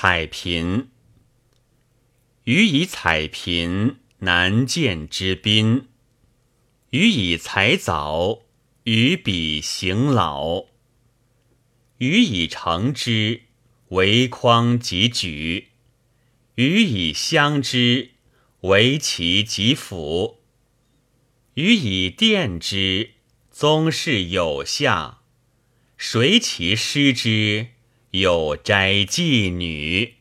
彩贫。予以彩贫，难见之宾；予以采藻，予彼行老。予以成之，为匡及举；予以相之，为其及辅；予以奠之，宗室有下。谁其失之，有斋妓女。